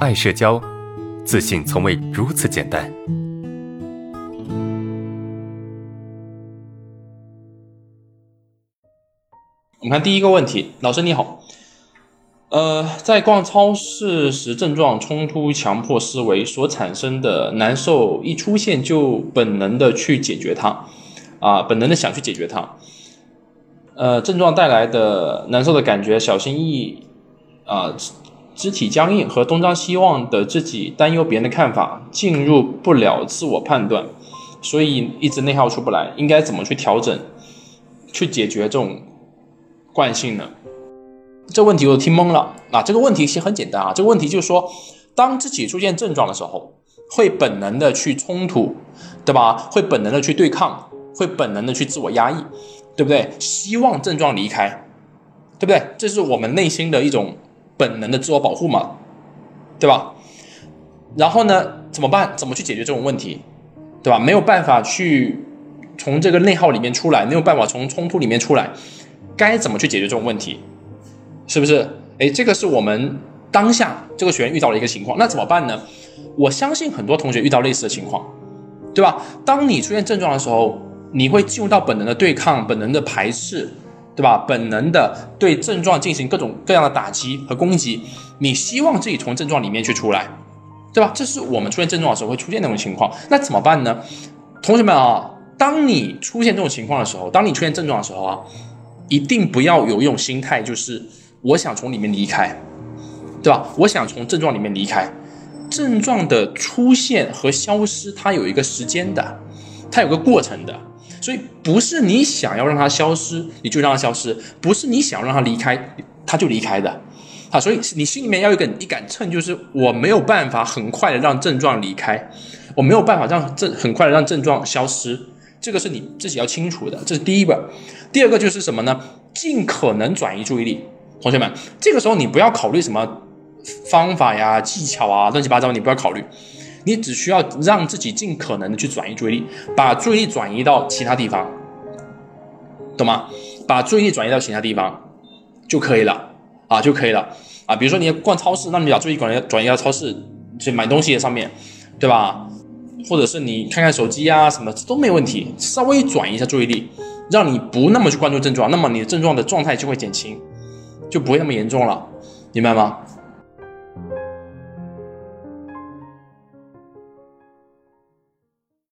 爱社交，自信从未如此简单。我们看第一个问题，老师你好，呃，在逛超市时症状冲突强迫思维所产生的难受一出现就本能的去解决它，啊，本能的想去解决它，呃，症状带来的难受的感觉，小心翼翼，啊，肢体僵硬和东张西望的自己担忧别人的看法，进入不了自我判断，所以一直内耗出不来，应该怎么去调整，去解决这种？惯性呢？这问题我听懵了啊！这个问题其实很简单啊，这个问题就是说，当自己出现症状的时候，会本能的去冲突，对吧？会本能的去对抗，会本能的去自我压抑，对不对？希望症状离开，对不对？这是我们内心的一种本能的自我保护嘛，对吧？然后呢，怎么办？怎么去解决这种问题，对吧？没有办法去从这个内耗里面出来，没有办法从冲突里面出来。该怎么去解决这种问题？是不是？哎，这个是我们当下这个学员遇到了一个情况，那怎么办呢？我相信很多同学遇到类似的情况，对吧？当你出现症状的时候，你会进入到本能的对抗、本能的排斥，对吧？本能的对症状进行各种各样的打击和攻击，你希望自己从症状里面去出来，对吧？这是我们出现症状的时候会出现那种情况。那怎么办呢？同学们啊，当你出现这种情况的时候，当你出现症状的时候啊。一定不要有一种心态，就是我想从里面离开，对吧？我想从症状里面离开。症状的出现和消失，它有一个时间的，它有个过程的。所以不是你想要让它消失，你就让它消失；不是你想让它离开，它就离开的。好，所以你心里面要有一个一杆秤，就是我没有办法很快的让症状离开，我没有办法让症很快的让症状消失。这个是你自己要清楚的，这是第一个。第二个就是什么呢？尽可能转移注意力，同学们，这个时候你不要考虑什么方法呀、技巧啊、乱七八糟，你不要考虑，你只需要让自己尽可能的去转移注意力，把注意力转移到其他地方，懂吗？把注意力转移到其他地方就可以了啊，就可以了啊。比如说你要逛超市，那你把注意力转移转移到超市去买东西的上面对吧？或者是你看看手机啊什么都没问题，稍微转移一下注意力，让你不那么去关注症状，那么你的症状的状态就会减轻，就不会那么严重了，明白吗？